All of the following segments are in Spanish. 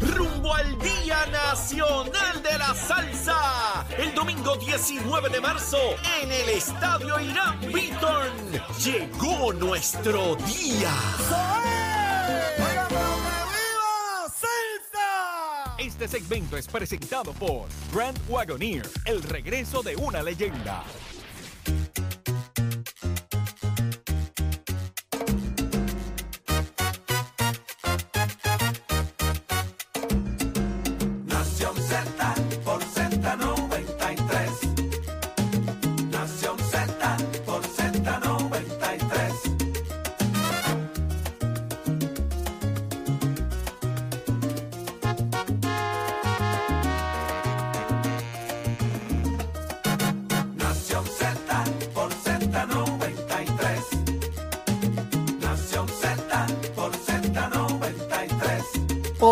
Rumbo al Día Nacional de la Salsa. El domingo 19 de marzo, en el Estadio Irán Beaton. Llegó nuestro día. Este segmento es presentado por Grand Wagoneer, el regreso de una leyenda.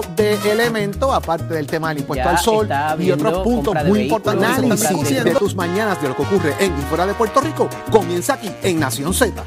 Tipo de elemento, aparte del tema del impuesto Ya al sol y otros puntos muy importantes. Análisis de tus mañanas de lo que ocurre en y fuera de Puerto Rico comienza aquí en Nación Z.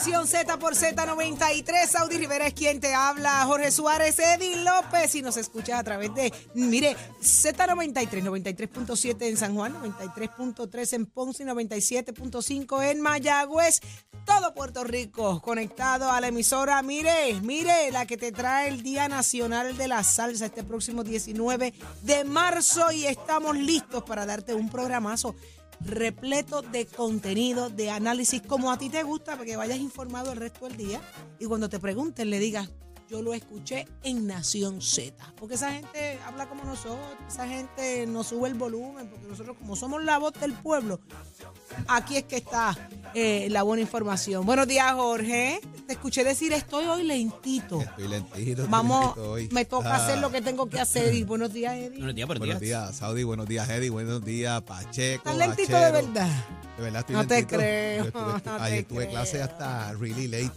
Nación Z por Z93. Saudi Rivera es quien te habla. Jorge Suárez, Eddie López. Y nos escucha a través de, mire, Z93, 93.7 en San Juan, 93.3 en Ponce y 97.5 en Mayagüez. Todo Puerto Rico conectado a la emisora. Mire, mire, la que te trae el Día Nacional de la Salsa este próximo 19 de marzo. Y estamos listos para darte un programazo repleto de contenido, de análisis, como a ti te gusta, para que vayas informado el resto del día. Y cuando te pregunten le digas, yo lo escuché en Nación Z, porque esa gente habla como nosotros, esa gente nos sube el volumen, porque nosotros como somos la voz del pueblo, aquí es que está eh, la buena información. Buenos días, Jorge. Te escuché decir, estoy hoy lentito. Estoy lentito. estoy Vamos, lentito hoy. me toca Ah, hacer lo que tengo que hacer. Y buenos días, Eddie. Buenos días, buenos Buenos días. días, Saudi. Buenos días, Eddie. Buenos días, Pacheco. ¿Estás lentito de Achero. verdad? De verdad estoy No te lentito. creo, Yo estuve- no te ayer tuve creo. clase hasta really late.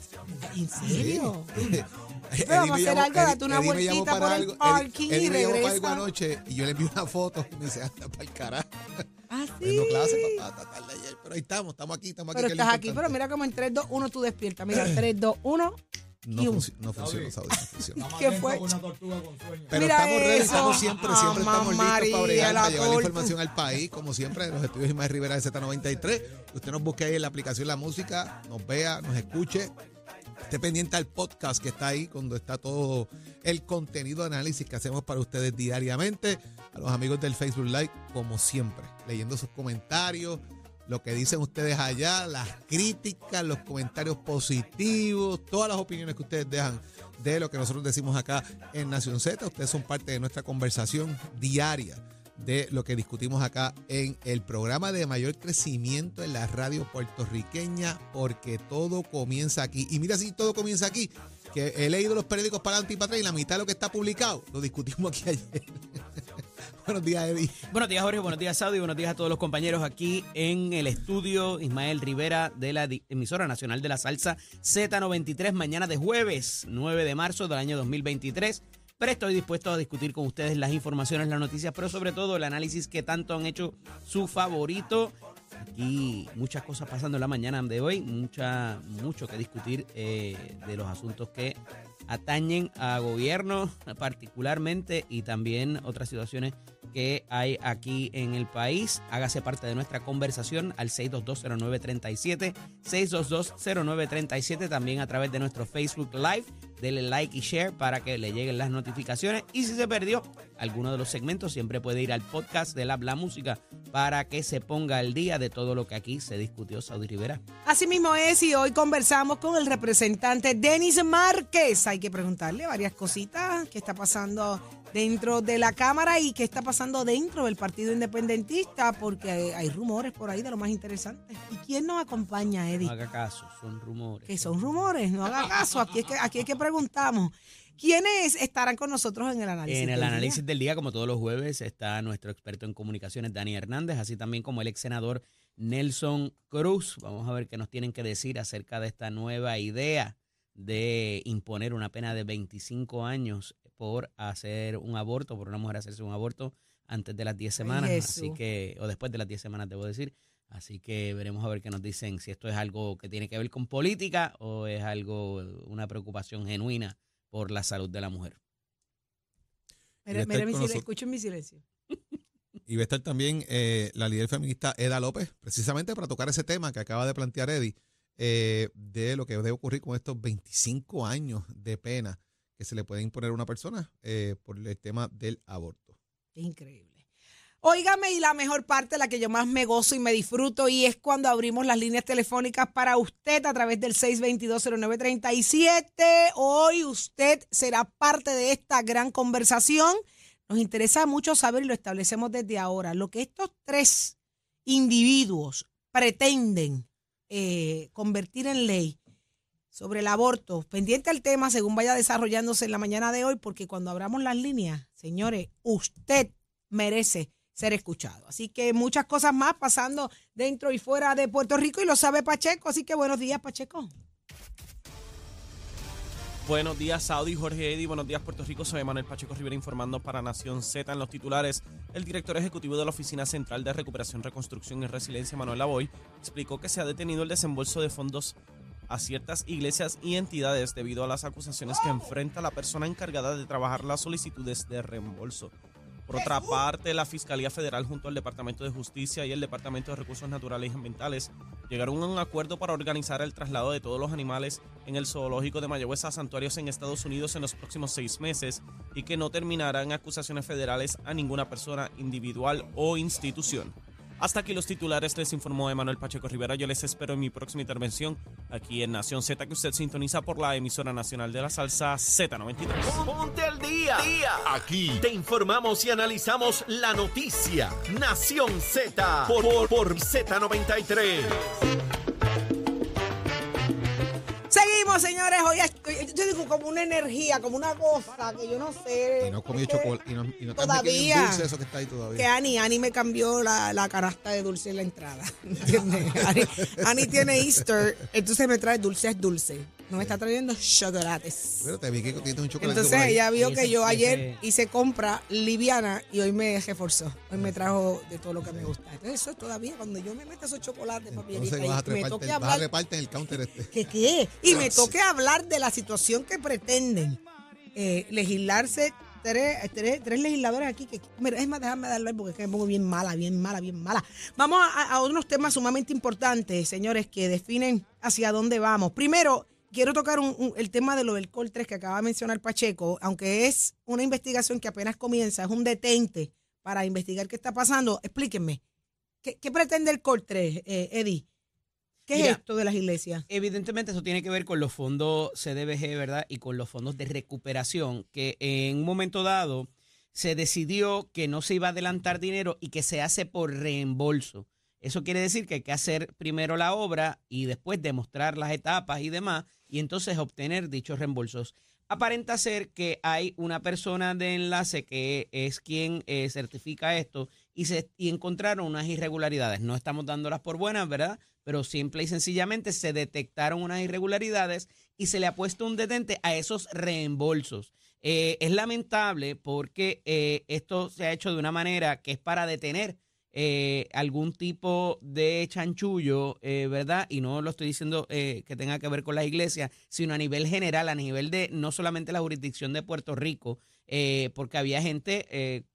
¿En serio? Eddie vamos a hacer llamó- algo, date una Eddie vueltita para por el algo- Eddie- parking y Eddie me llamó para algo regresa. anoche y yo le envié una foto y me dice, anda para el carajo. Ah, sí. Clase, papá, hasta tarde ayer. Pero ahí estamos, estamos aquí, estamos aquí. Pero estás aquí, pero mira como en 3, 2, 1 tú despiertas. Mira, 3, 2, 1. No, y un- funci- no funciona, Saudi, no funciona. ¿Qué fue? Pero Mira estamos ready, estamos siempre, Ah, siempre estamos listos María, para bregar, la para llevar la información al país, como siempre, en los estudios Ismael Rivera de Z93. Usted nos busque ahí en la aplicación La Música, nos vea, nos escuche. Esté pendiente al podcast que está ahí, cuando está todo el contenido de análisis que hacemos para ustedes diariamente. A los amigos del Facebook Live, como siempre, leyendo sus comentarios, lo que dicen ustedes allá, las críticas, los comentarios positivos, todas las opiniones que ustedes dejan de lo que nosotros decimos acá en Nación Z. Ustedes son parte de nuestra conversación diaria de lo que discutimos acá en el programa de mayor crecimiento en la radio puertorriqueña, porque todo comienza aquí. Y mira si todo comienza aquí, que he leído los periódicos para adelante y y la mitad de lo que está publicado lo discutimos aquí ayer. Buenos días, Eddie. Buenos días, Jorge. Buenos días, Saudi. Buenos días a todos los compañeros aquí en el estudio. Ismael Rivera de la emisora nacional de la salsa Z93. Mañana de jueves, 9 de marzo del año 2023. Pero estoy dispuesto a discutir con ustedes las informaciones, las noticias, pero sobre todo el análisis que tanto han hecho su favorito. Aquí muchas cosas pasando en la mañana de hoy, mucha, mucho que discutir eh, de los asuntos que atañen a gobierno particularmente y también otras situaciones que hay aquí en el país. Hágase parte de nuestra conversación al 6220937, 6220937, también a través de nuestro Facebook Live. Dele like y share para que le lleguen las notificaciones. Y si se perdió alguno de los segmentos, siempre puede ir al podcast de la, música para que se ponga al día de todo lo que aquí se discutió, Saudi Rivera. Así mismo es, y hoy conversamos con el representante Denis Márquez. Hay que preguntarle varias cositas que está pasando dentro de la Cámara y qué está pasando dentro del Partido Independentista, porque hay, hay rumores por ahí de lo más interesante. ¿Y quién nos acompaña, No Eddie? haga caso, son rumores. Que son rumores, no haga caso. Aquí es que, aquí es que preguntamos. ¿Quiénes estarán con nosotros en el análisis? En el del día? análisis del día, como todos los jueves, está nuestro experto en comunicaciones, Dani Hernández, así también como el ex senador Nelson Cruz. Vamos a ver qué nos tienen que decir acerca de esta nueva idea de imponer una pena de 25 años por hacer un aborto, por una mujer hacerse un aborto antes de las 10 semanas, así que, o después de las 10 semanas, debo decir. Así que veremos a ver qué nos dicen, si esto es algo que tiene que ver con política o es algo, una preocupación genuina por la salud de la mujer. Mira, mira mi silencio, escuchen mi silencio. Y va a estar también eh, la líder feminista Eda López, precisamente para tocar ese tema que acaba de plantear Eddie, eh, de lo que debe ocurrir con estos 25 años de pena que se le puede imponer a una persona eh, por el tema del aborto. Increíble. Óigame, y la mejor parte, la que yo más me gozo y me disfruto, y es cuando abrimos las líneas telefónicas para usted a través del 6220937. Hoy usted será parte de esta gran conversación. Nos interesa mucho saber, y lo establecemos desde ahora, lo que estos tres individuos pretenden eh, convertir en ley sobre el aborto. Pendiente al tema según vaya desarrollándose en la mañana de hoy, porque cuando abramos las líneas, señores, usted merece ser escuchado. Así que muchas cosas más pasando dentro y fuera de Puerto Rico y lo sabe Pacheco. Así que buenos días, Pacheco. Buenos días, Saudi, Jorge Eddy. Buenos días, Puerto Rico. Soy Manuel Pacheco Rivera informando para Nación Z en los titulares. El director ejecutivo de la Oficina Central de Recuperación, Reconstrucción y Resiliencia, Manuel Lavoy, explicó que se ha detenido el desembolso de fondos a ciertas iglesias y entidades debido a las acusaciones que enfrenta la persona encargada de trabajar las solicitudes de reembolso. Por otra parte, la Fiscalía Federal junto al Departamento de Justicia y el Departamento de Recursos Naturales y Ambientales llegaron a un acuerdo para organizar el traslado de todos los animales en el zoológico de Mayagüez a santuarios en Estados Unidos en los próximos seis meses y que no terminarán acusaciones federales a ninguna persona individual o institución. Hasta aquí los titulares, les informó Emanuel Pacheco Rivera. Yo les espero en mi próxima intervención aquí en Nación Z, que usted sintoniza por la emisora nacional de la salsa Z93. Ponte al día. Aquí te informamos y analizamos la noticia. Nación Z por, por, por Z93. Seguimos, señores. Hoy estoy, yo digo como una energía, como una cosa que yo no sé. Y no Es que- chocolate. Y no, y no todavía. en dulce eso que está ahí que todavía. Ani, Ani me cambió la, la canasta de dulce en la entrada. ¿Entiendes? Ani, Ani tiene Easter, entonces me trae dulces dulces. No me está trayendo chocolates. Pero te vi que tienes un chocolate Entonces ella vio que yo ayer hice compra liviana y hoy me reforzó. Hoy me trajo de todo lo que me gusta. Entonces eso es todavía cuando yo me meto esos chocolates, papi, Entonces Erika, vas a, y me treparte, toque hablar en el counter este. ¿Qué qué? Y me toque hablar de la situación que pretenden eh, legislarse tres, tres, tres legisladores aquí. Que, mira, es más, déjame darle porque es que me pongo bien mala, bien mala, bien mala. Vamos a, a unos temas sumamente importantes, señores, que definen hacia dónde vamos. Primero, quiero tocar un- un- el tema de lo del COL 3 que acaba de mencionar Pacheco, aunque es una investigación que apenas comienza, es un detente para investigar qué está pasando. Explíquenme, ¿qué, qué pretende el COL 3, eh, Eddie? ¿Qué Mira, es esto de las iglesias? Evidentemente eso tiene que ver con los fondos CDBG, ¿verdad? Y con los fondos de recuperación, que en un momento dado se decidió que no se iba a adelantar dinero y que se hace por reembolso. Eso quiere decir que hay que hacer primero la obra y después demostrar las etapas y demás, y entonces obtener dichos reembolsos. Aparenta ser que hay una persona de enlace que es quien eh, certifica esto y, se, y encontraron unas irregularidades. No estamos dándolas por buenas, ¿verdad? Pero simple y sencillamente se detectaron unas irregularidades y se le ha puesto un detente a esos reembolsos. Eh, es lamentable porque eh, esto se ha hecho de una manera que es para detener eh, algún tipo de chanchullo, eh, ¿verdad? Y no lo estoy diciendo eh, que tenga que ver con la iglesia, sino a nivel general, a nivel de no solamente la jurisdicción de Puerto Rico, eh, porque había gente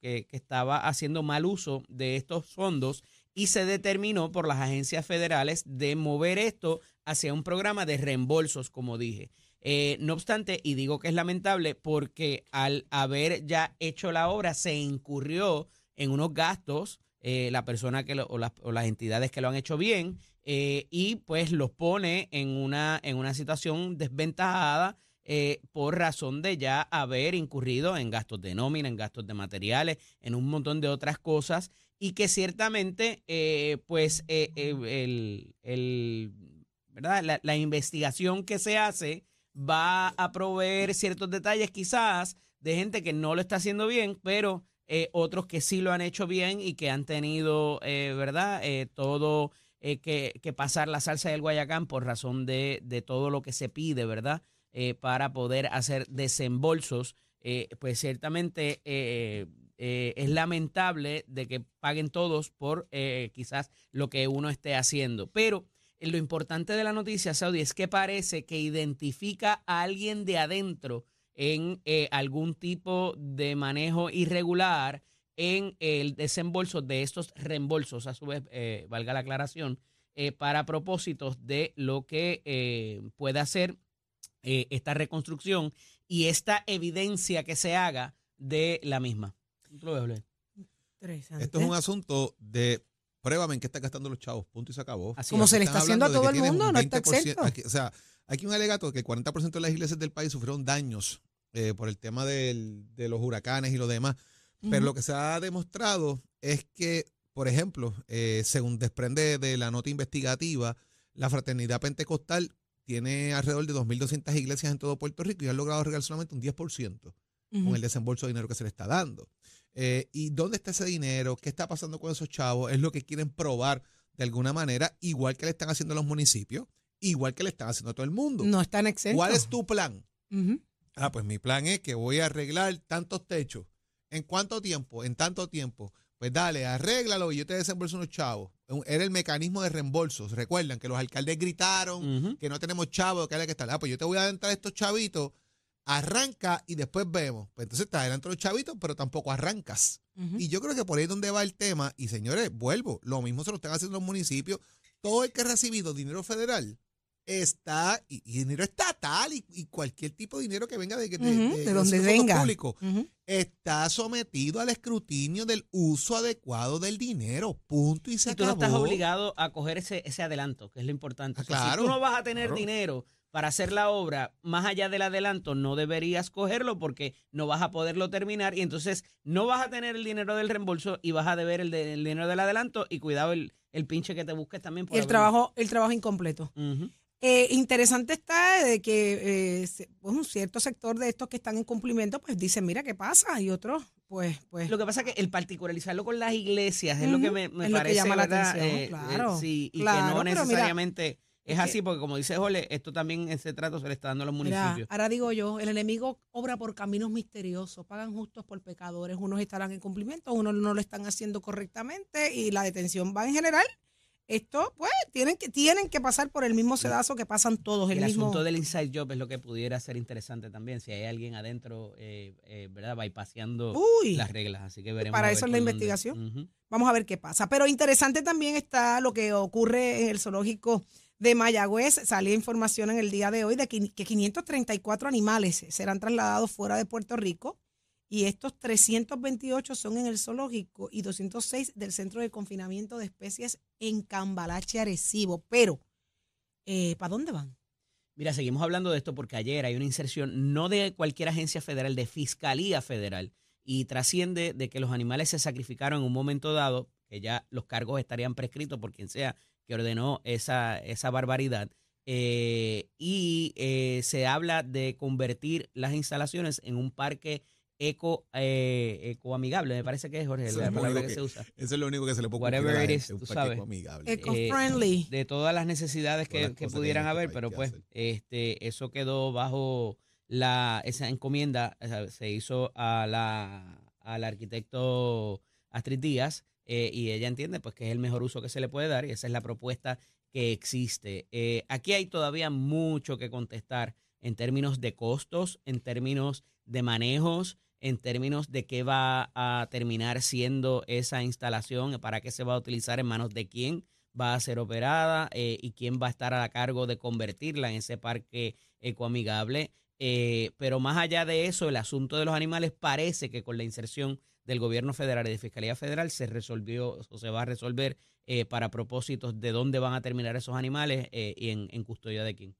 que, estaba haciendo mal uso de estos fondos y se determinó por las agencias federales de mover esto hacia un programa de reembolsos, como dije. No obstante, y digo que es lamentable porque al haber ya hecho la obra se incurrió en unos gastos eh, la persona que lo- o, las, o las entidades que lo han hecho bien eh, y pues los pone en una, en una situación desventajada eh, por razón de ya haber incurrido en gastos de nómina, en gastos de materiales, en un montón de otras cosas y que ciertamente pues el, el- ¿verdad? La, la investigación que se hace va a proveer ciertos detalles quizás de gente que no lo está haciendo bien, pero eh, otros que sí lo han hecho bien y que han tenido, eh, ¿verdad? Eh, todo que, que pasar la salsa del Guayacán por razón de, de todo lo que se pide, ¿verdad? Para poder hacer desembolsos, pues ciertamente es lamentable de que paguen todos por quizás lo que uno esté haciendo. Pero lo importante de la noticia, Saudi, es que parece que identifica a alguien de adentro en eh, algún tipo de manejo irregular en el desembolso de estos reembolsos, a su vez, eh, valga la aclaración, eh, para propósitos de lo que eh, pueda hacer eh, esta reconstrucción y esta evidencia que se haga de la misma. Esto es un asunto de pruébame en qué están gastando los chavos, punto y se acabó. Así Como se le está haciendo a todo el mundo, un no está 20%, exento. aquí- o sea, aquí un alegato de que el 40% de las iglesias del país sufrieron daños eh, por el tema del- de los huracanes y lo demás. Pero lo que se ha demostrado es que, por ejemplo, eh, según desprende de la nota investigativa, la Fraternidad Pentecostal tiene alrededor de 2.200 iglesias en todo Puerto Rico y han logrado arreglar solamente un 10% Ujú. con el desembolso de dinero que se le está dando. Eh, ¿Y dónde está ese dinero? ¿Qué está pasando con esos chavos? Es lo que quieren probar de alguna manera, igual que le están haciendo a los municipios, igual que le están haciendo a todo el mundo. No están exentos. ¿Cuál es tu plan? Ah, pues mi plan es que voy a arreglar tantos techos. ¿En cuánto tiempo? En tanto tiempo. Pues dale, arréglalo y yo te desembolso unos chavos. Era el mecanismo de reembolsos. Recuerdan que los alcaldes gritaron que no tenemos chavos, que hay que estar. Ah, pues yo te voy a adelantar estos chavitos, arranca y después vemos. Pues entonces te adelanto los chavitos, pero tampoco arrancas. Y yo creo que por ahí es donde va el tema. Y señores, vuelvo, lo mismo se lo están haciendo los municipios. Todo el que ha recibido dinero federal está, y, y dinero estatal, y, y cualquier tipo de dinero que venga de, de, de esos donde fondos venga. públicos, Ujú. está sometido al escrutinio del uso adecuado del dinero. Punto y se Y tú no estás obligado a coger ese, ese adelanto, que es lo importante. Ah, O sea, claro, si tú no vas a tener claro. dinero para hacer la obra, más allá del adelanto, no deberías cogerlo porque no vas a poderlo terminar y entonces no vas a tener el dinero del reembolso y vas a deber el, de- el dinero del adelanto y cuidado el, el pinche que te busques también por El haber- trabajo, el trabajo incompleto. Ujú. Eh, interesante está de que eh, pues, un cierto sector de estos que están en cumplimiento, pues dicen, mira qué pasa, y otros, pues, pues. Lo que pasa es que el particularizarlo con las iglesias es lo que me, me es lo que parece, claro, sí, y claro, que no mira, necesariamente es así, porque como dice Jole, esto también, ese trato se le está dando a los Mira, municipios. ahora digo yo, el enemigo obra por caminos misteriosos, pagan justos por pecadores, unos estarán en cumplimiento, unos no lo están haciendo correctamente y la detención va en general. Esto, pues, tienen que, tienen que pasar por el mismo sedazo que pasan todos, el, el mismo. asunto del inside job es lo que pudiera ser interesante también, si hay alguien adentro, eh, eh, ¿verdad? Bypaseando Uy, las reglas, así que veremos. para eso es la investigación. Vamos a ver qué pasa. Pero interesante también está lo que ocurre en el zoológico de Mayagüez. Salía información en el día de hoy de que que 534 animales serán trasladados fuera de Puerto Rico y estos 328 son en el zoológico y 206 del Centro de Confinamiento de Especies en Cambalache, Arecibo. Pero, eh, ¿para dónde van? Mira, seguimos hablando de esto porque ayer hay una inserción no de cualquier agencia federal, de Fiscalía Federal, y trasciende de que los animales se sacrificaron en un momento dado, que ya los cargos estarían prescritos por quien sea que ordenó esa, esa barbaridad. eh, y eh, se habla de convertir las instalaciones en un parque eco eh, ecoamigable, me parece que es Jorge, Eso la es lo palabra que, que- se usa. Eso es lo único que se le puede Whatever it is, tú sabes. amigable. Eco-friendly. de todas las necesidades Todas que, las que pudieran este haber, pero pues hacer. este eso quedó bajo la esa encomienda, o sea, se hizo a la al arquitecto Astrid Díaz eh, y ella entiende pues que es el mejor uso que se le puede dar y esa es la propuesta que existe. Eh, aquí hay todavía mucho que contestar en términos de costos, en términos de manejos, en términos de qué va a terminar siendo esa instalación, para qué se va a utilizar en manos de quién va a ser operada eh, y quién va a estar a cargo de convertirla en ese parque ecoamigable. Eh, pero más allá de eso, el asunto de los animales parece que con la inserción del gobierno federal y de Fiscalía Federal se resolvió o se va a resolver eh, para propósitos de dónde van a terminar esos animales eh, y en, en custodia de quién.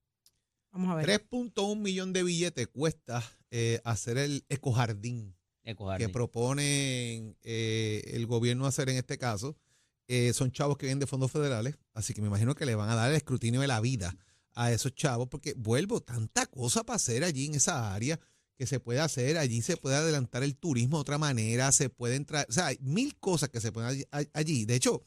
Vamos a ver. 3.1 millón de billetes cuesta eh, hacer el ecojardín. Ecojardín. que proponen eh, el gobierno hacer en este caso. Eh, son chavos que vienen de fondos federales, así que me imagino que le van a dar el escrutinio de la vida a esos chavos, porque vuelvo, tanta cosa para hacer allí en esa área que se puede hacer, allí se puede adelantar el turismo de otra manera, se puede entrar, o sea, hay mil cosas que se pueden allí. De hecho,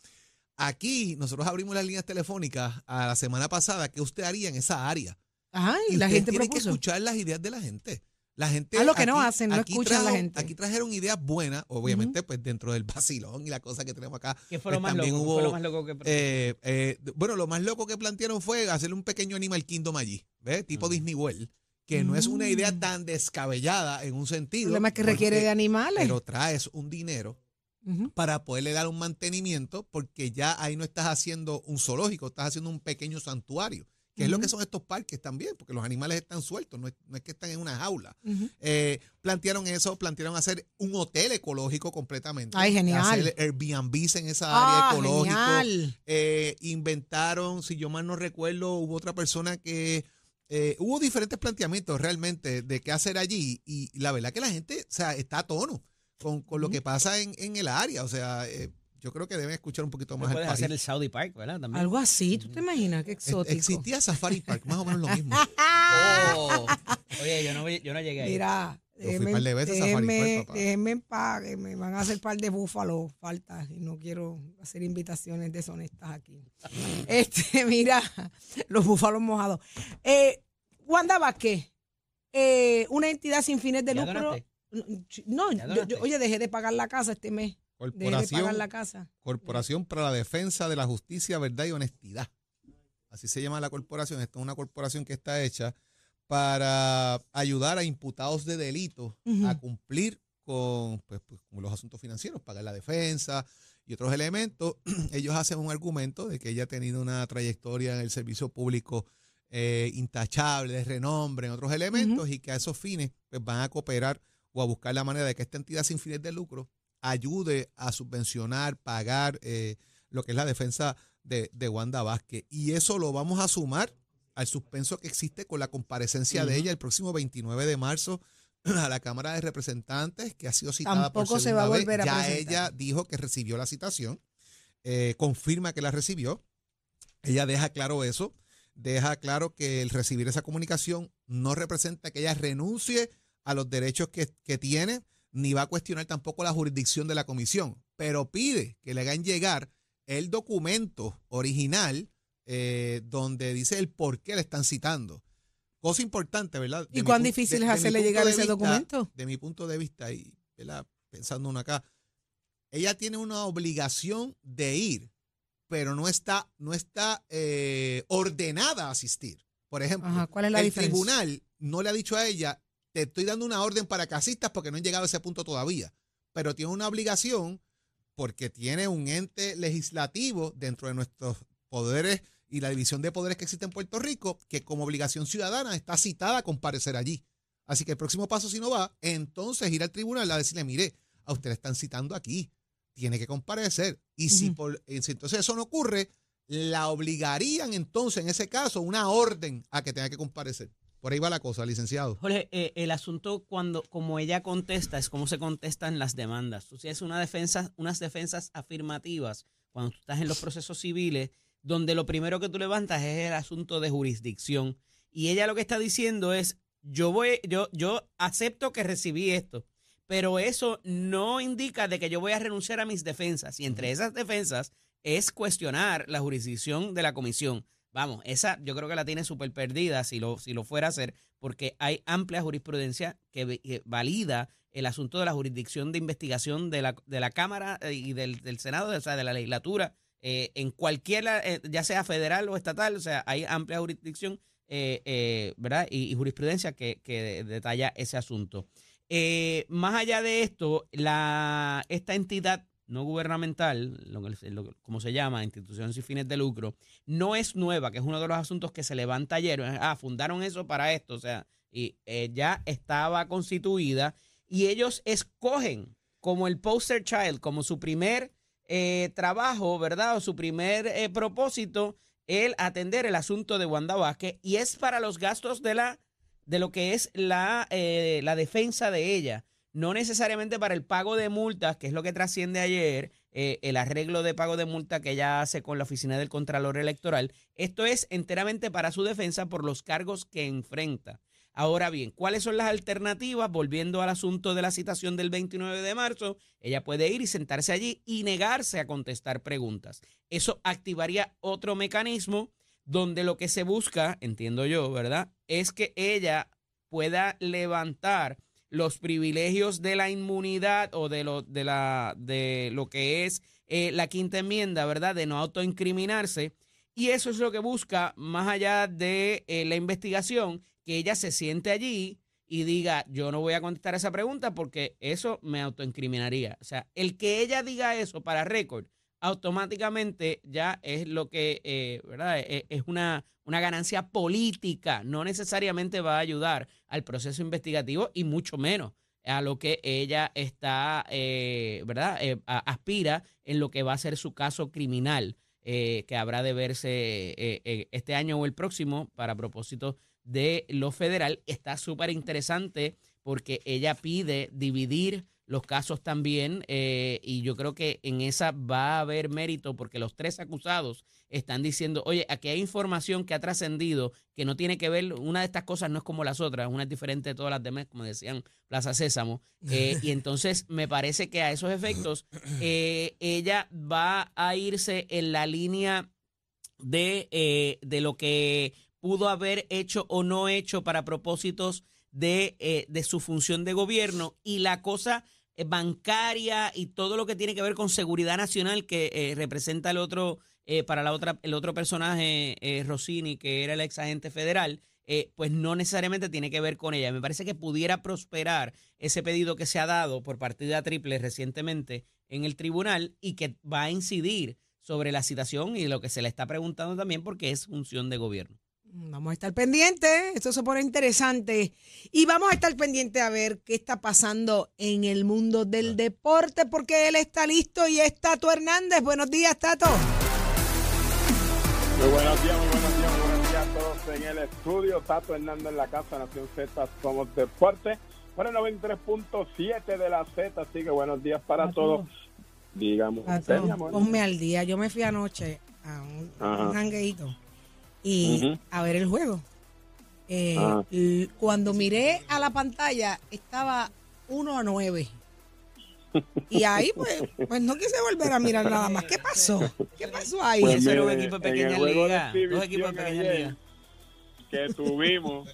aquí nosotros abrimos las líneas telefónicas a la semana pasada, ¿qué usted haría en esa área? Ajá, y Y la gente tienen que escuchar las ideas de la gente. La gente. Ah, lo que no hacen, no aquí escuchan a la trajo- gente. Aquí trajeron ideas buenas, obviamente, pues dentro del vacilón y la cosa que tenemos acá. ¿Qué fue lo pues, más loco? también ¿Qué fue lo hubo, más loco que eh, eh, bueno, lo más loco que plantearon fue hacerle un pequeño Animal Kingdom allí, ¿ves? Tipo. Disney World, que no es una idea tan descabellada en un El sentido. problema es que requiere porque- de animales. Pero traes un dinero para poderle dar un mantenimiento, porque ya ahí no estás haciendo un zoológico, estás haciendo un pequeño santuario, que es lo que son estos parques también, porque los animales están sueltos, no es, no es que están en una jaula. Eh, plantearon eso, plantearon hacer un hotel ecológico completamente. Ay, genial. Hacer Airbnbs en esa Ah, área ecológica. Eh, inventaron, si yo mal no recuerdo, hubo otra persona que eh, hubo diferentes planteamientos realmente de qué hacer allí y la verdad que la gente, o sea, está a tono con, con lo que pasa en, en el área, o sea, eh, yo creo que deben escuchar un poquito más al Puedes hacer el Saudi Park, ¿verdad? También. Algo así, ¿tú te imaginas? Qué Ex- exótico. Existía Safari Park, más o menos lo mismo. Oh. Oye, yo no, yo no llegué ahí. Mira, Yo fui un par de veces a Safari déjenme, Park, papá. déjenme en paz, que me van a hacer par de búfalos, falta, y no quiero hacer invitaciones deshonestas aquí. este, mira, los búfalos mojados. Eh, Wanda Vázquez, eh, una entidad sin fines de ¿Ya lucro. donaste? No, yo- oye, dejé de pagar la casa este mes. Pagar Corporación, la casa. Corporación para la Defensa de la Justicia, Verdad y Honestidad. Así se llama la corporación. Esta es una corporación que está hecha para ayudar a imputados de delitos a cumplir con, pues, pues, con los asuntos financieros, pagar la defensa y otros elementos. Ellos hacen un argumento de que ella ha tenido una trayectoria en el servicio público eh, intachable, de renombre, en otros elementos, y que a esos fines pues, van a cooperar o a buscar la manera de que esta entidad sin fines de lucro ayude a subvencionar, pagar eh, lo que es la defensa de, de Wanda Vázquez. Y eso lo vamos a sumar al suspenso que existe con la comparecencia de ella el próximo 29 de marzo a la Cámara de Representantes, que ha sido citada Tampoco por se va a segunda vez. volver a Ya presentar. ella dijo que recibió la citación, eh, confirma que la recibió. Ella deja claro eso, deja claro que el recibir esa comunicación no representa que ella renuncie a los derechos que, que tiene, ni va a cuestionar tampoco la jurisdicción de la comisión, pero pide que le hagan llegar el documento original eh, donde dice el por qué le están citando. Cosa importante, ¿verdad? ¿Y cuán difícil de- es hacerle llegar ese vista- documento? De mi punto de vista, y ¿verdad? pensando uno acá, ella tiene una obligación de ir, pero no está, no está eh, ordenada a asistir. Por ejemplo, Ajá, ¿cuál es la el diferencia? tribunal no le ha dicho a ella, te estoy dando una orden para que asistas porque no han llegado a ese punto todavía, pero tiene una obligación porque tiene un ente legislativo dentro de nuestros poderes y la división de poderes que existe en Puerto Rico, que como obligación ciudadana está citada a comparecer allí. Así que el próximo paso, si no va, entonces ir al tribunal a decirle, mire, a usted le están citando aquí, tiene que comparecer. Y si, por, eh, si entonces eso no ocurre, la obligarían entonces, en ese caso, una orden a que tenga que comparecer. Por ahí va la cosa, licenciado. Jorge, eh, el asunto cuando, como ella contesta, es cómo se contestan las demandas. Tú tienes una defensa, unas defensas afirmativas cuando tú estás en los procesos civiles, donde lo primero que tú levantas es el asunto de jurisdicción. Y ella lo que está diciendo es, yo voy, yo, yo acepto que recibí esto, pero eso no indica de que yo voy a renunciar a mis defensas. Y entre esas defensas es cuestionar la jurisdicción de la comisión. Vamos, esa yo creo que la tiene súper perdida si lo, si lo fuera a hacer, porque hay amplia jurisprudencia que, valida el asunto de la jurisdicción de investigación de la, de la Cámara eh, y del, del Senado, o sea, de la legislatura, eh, en cualquier, eh, ya sea federal o estatal, o sea, hay amplia jurisdicción, eh, ¿verdad? Y, y jurisprudencia que, que detalla ese asunto. Más allá de esto, la, esta entidad no gubernamental, lo como se llama, institución sin fines de lucro, no es nueva, que es uno de los asuntos que se levanta ayer. Ah, fundaron eso para esto, o sea, y eh, ya estaba constituida y ellos escogen como el poster child, como su primer eh, trabajo, ¿verdad? O su primer eh, propósito, el atender el asunto de Wanda Vázquez y es para los gastos de la de lo que es la, la defensa de ella, no necesariamente para el pago de multas, que es lo que trasciende ayer, eh, el arreglo de pago de multa que ella hace con la oficina del Contralor Electoral. Esto es enteramente para su defensa por los cargos que enfrenta. Ahora bien, ¿cuáles son las alternativas? Volviendo al asunto de la citación del 29 de marzo, ella puede ir y sentarse allí y negarse a contestar preguntas. Eso activaría otro mecanismo donde lo que se busca, entiendo yo, ¿verdad? Es que ella pueda levantar los privilegios de la inmunidad o de lo, de la, de lo que es eh, la quinta enmienda, ¿verdad? De no autoincriminarse. Y eso es lo que busca, más allá de eh, la investigación, que ella se siente allí y diga, yo no voy a contestar esa pregunta porque eso me autoincriminaría. O sea, el que ella diga eso para récord, automáticamente ya es lo que, eh, ¿verdad? E- Es una, una ganancia política, no necesariamente va a ayudar al proceso investigativo y mucho menos a lo que ella está, eh, ¿verdad? Eh, aspira en lo que va a ser su caso criminal, que habrá de verse este año o el próximo para propósito de lo federal. Está súper interesante porque ella pide dividir los casos también eh, y yo creo que en esa va a haber mérito porque los tres acusados están diciendo, oye, aquí hay información que ha trascendido que no tiene que ver, una de estas cosas no es como las otras, una es diferente de todas las demás, como decían Plaza Sésamo, eh, y entonces me parece que a esos efectos eh, ella va a irse en la línea de, eh, de lo que pudo haber hecho o no hecho para propósitos de, de su función de gobierno y la cosa bancaria y todo lo que tiene que ver con seguridad nacional que eh, representa el otro eh, para la otra el otro personaje eh, Rossini que era el ex agente federal eh, pues no necesariamente tiene que ver con ella. Me parece que pudiera prosperar ese pedido que se ha dado por partida triple recientemente en el tribunal y que va a incidir sobre la citación y lo que se le está preguntando también porque es función de gobierno. Vamos a estar pendientes, esto se pone interesante. Y vamos a estar pendientes a ver qué está pasando en el mundo del deporte, porque él está listo y es Tato Hernández. Buenos días, Tato. Muy buenos días, muy buenos días, muy buenos días a todos en el estudio. Tato Hernández en la casa, Nación Z, somos deporte. Por el 93.7 de la Z, así que buenos días para Tato. todos. Digamos, usted, amor. ponme al día. Yo me fui anoche a un, a un Ajá. Y Ujú. a ver el juego. Eh, l- cuando miré a la pantalla estaba 1 a 9. Y ahí, pues, pues no quise volver a mirar nada más. ¿Qué pasó? ¿Qué pasó ahí? Pues Ese era un mire, equipo de pequeña liga. Dos equipos de pequeña liga. que tuvimos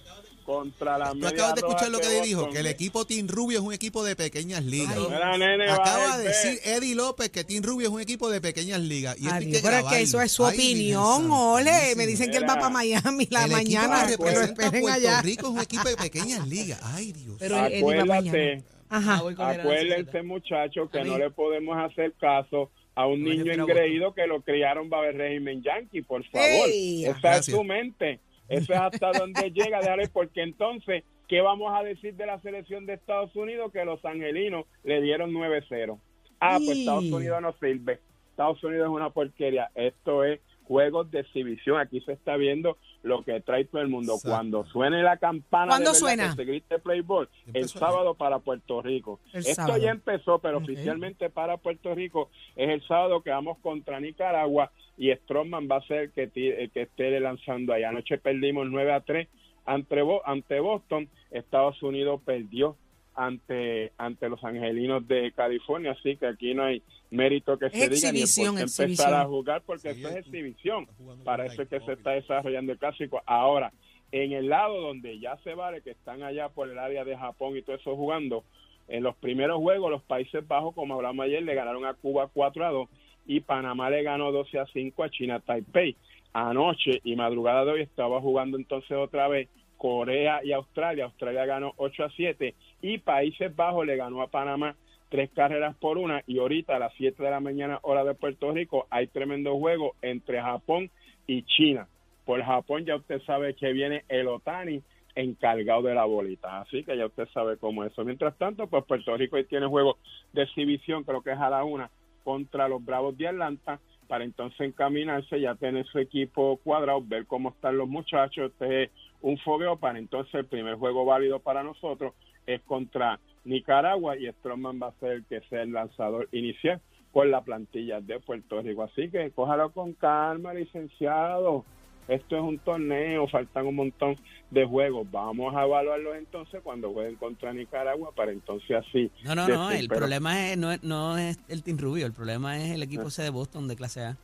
contra la Tú media acabas de escuchar lo que dijo, que el equipo Team Rubio es un equipo de pequeñas ligas. Ay. Mira, nene, Acaba de decir. Eddie López que Team Rubio es un equipo de pequeñas ligas. Y que pero es que grabarlo. eso es su Ay, opinión, ole. Me dicen que él va para Miami la el mañana, equipo que representa a Puerto allá. Rico es un equipo de pequeñas ligas. Ay, Dios. Pero. Acuérdate, Ajá. Ah, acuérdense muchachos que no le podemos hacer caso a un niño engreído que lo criaron bajo el régimen yanqui, por favor. Esa es su mente. Eso es hasta donde llega, déjale, porque entonces, ¿qué vamos a decir de la selección de Estados Unidos? Que los angelinos le dieron 9-0. Ah, pues Estados Unidos no sirve. Estados Unidos es una porquería. Esto es juegos de exhibición. Aquí se está viendo lo que trae todo el mundo. Exacto. Cuando suene la campana ¿Cuándo de suena? que se grite Playboy, el sábado para Puerto Rico. El Esto sábado. ya empezó, pero oficialmente para Puerto Rico es el sábado que vamos contra Nicaragua y Stroman va a ser el que, ti- el que esté lanzando ahí. Anoche perdimos 9 a 3 ante, ante Boston. Estados Unidos perdió ante ante los angelinos de California, así que aquí no hay mérito que se diga ni Exhibición, por empezar a jugar porque Sí, esto es exhibición. Para eso es que se está desarrollando el clásico. Ahora, en el lado donde ya se vale que están allá por el área de Japón y todo eso jugando, en los primeros juegos los Países Bajos, como hablamos ayer, le ganaron a Cuba 4 a 2 y Panamá le ganó 12 a 5 a China Taipei. Anoche y madrugada de hoy estaba jugando entonces otra vez Corea y Australia. Australia ganó 8 a 7 y Países Bajos le ganó a Panamá tres carreras por una y ahorita a las 7 de la mañana hora de Puerto Rico hay tremendo juego entre Japón y China. Por Japón ya usted sabe que viene el Otani encargado de la bolita, así que ya usted sabe cómo es eso. Mientras tanto, pues Puerto Rico hoy tiene juego de exhibición, creo que es a la una, contra los Bravos de Atlanta, para entonces encaminarse, ya tener su equipo cuadrado, ver cómo están los muchachos, este es un fogueo para entonces el primer juego válido para nosotros es contra Nicaragua y Stroman va a ser el que sea el lanzador inicial con la plantilla de Puerto Rico. Así que cójalo con calma, licenciado. Esto es un torneo, faltan un montón de juegos. Vamos a evaluarlos entonces cuando jueguen contra Nicaragua para entonces así. No, no, no. El pero- problema es, no, es- no es el Team Rubio. El problema es el equipo ese de Boston de clase A.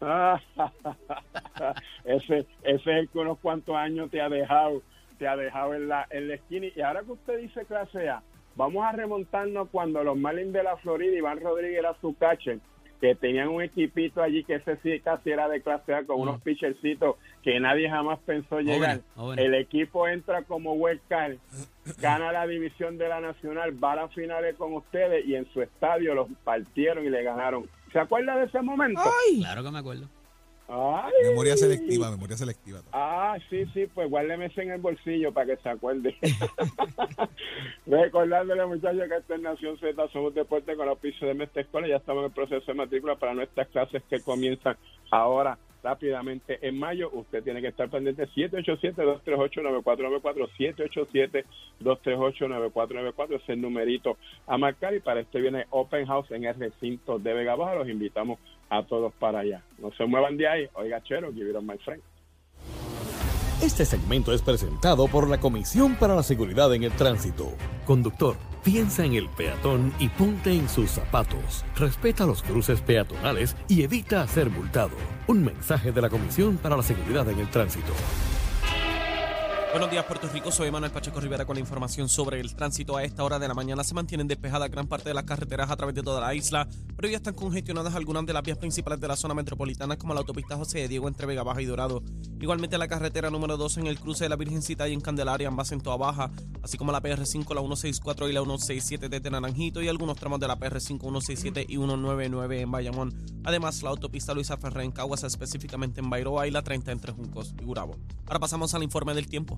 ese, ese es el que unos cuantos años te ha dejado, te ha dejado en la, en la esquina. Y ahora que usted dice clase A, vamos a remontarnos cuando los Marlins de la Florida, Iván Rodríguez era su catcher, que tenían un equipito allí que ese sí casi era de clase A con unos pitchercitos que nadie jamás pensó llegar. El equipo entra como card, gana la división de la Nacional, va a las finales con ustedes y en su estadio los partieron y le ganaron. ¿Se acuerda de ese momento? ¡Ay! Claro que me acuerdo. Ay. Memoria selectiva, memoria selectiva. Ah, sí, sí, pues guárdeme ese en el bolsillo para que se acuerde. Recordándole, muchachos, que esta es Nación Z, somos deporte con los pisos de nuestra escuela. Ya estamos en el proceso de matrícula para nuestras clases que comienzan ahora rápidamente en mayo. Usted tiene que estar pendiente 787-238-9494, 787-238-9494, es el numerito a marcar. Y para este viene Open House en el recinto de Vega Baja. Los invitamos a todos para allá. No se muevan de ahí. Oiga, chero, on my friend. Este segmento es presentado por la Comisión para la Seguridad en el Tránsito. Conductor, piensa en el peatón y ponte en sus zapatos. Respeta los cruces peatonales y evita ser multado. Un mensaje de la Comisión para la Seguridad en el Tránsito. Buenos días, Puerto Rico. Soy Manuel Pacheco Rivera con la información sobre el tránsito. A esta hora de la mañana se mantienen despejadas gran parte de las carreteras a través de toda la isla, pero ya están congestionadas algunas de las vías principales de la zona metropolitana, como la autopista José de Diego entre Vega Baja y Dorado. Igualmente la carretera número 2 en el cruce de la Virgencita y en Candelaria, ambas en Toa Baja, así como la PR5, la 164 y la 167 desde Naranjito y algunos tramos de la PR5, 167 y 199 en Bayamón. Además, la autopista Luisa Ferré en Caguas, específicamente en Bairoa y la 30 entre Juncos y Gurabo. Ahora pasamos al informe del tiempo.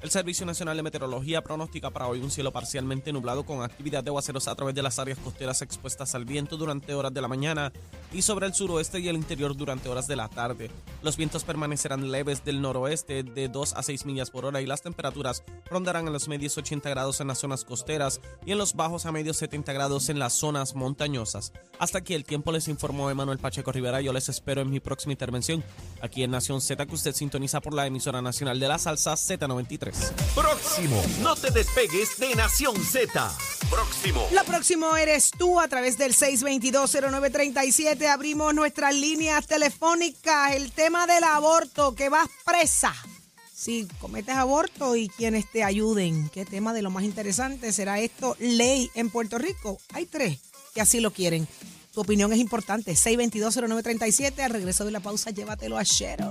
El Servicio Nacional de Meteorología pronostica para hoy un cielo parcialmente nublado con actividad de aguaceros a través de las áreas costeras expuestas al viento durante horas de la mañana y sobre el suroeste y el interior durante horas de la tarde. Los vientos permanecerán leves del noroeste de 2 a 6 millas por hora y las temperaturas rondarán en los medios 80 grados en las zonas costeras y en los bajos a medios 70 grados en las zonas montañosas. Hasta aquí el tiempo les informó Emanuel Pacheco Rivera. Yo les espero en mi próxima intervención aquí en Nación Z que usted sintoniza por la emisora nacional de la salsa Z93. Próximo. No te despegues de Nación Z. Próximo. Lo próximo eres tú a través del 622-0937. Abrimos nuestras líneas telefónicas. El tema del aborto, que vas presa. Si cometes aborto y quienes te ayuden. ¿Qué tema de lo más interesante será esto? Ley en Puerto Rico. Hay tres que así lo quieren. Tu opinión es importante. 622-0937. Al regreso de la pausa, llévatelo a Shero.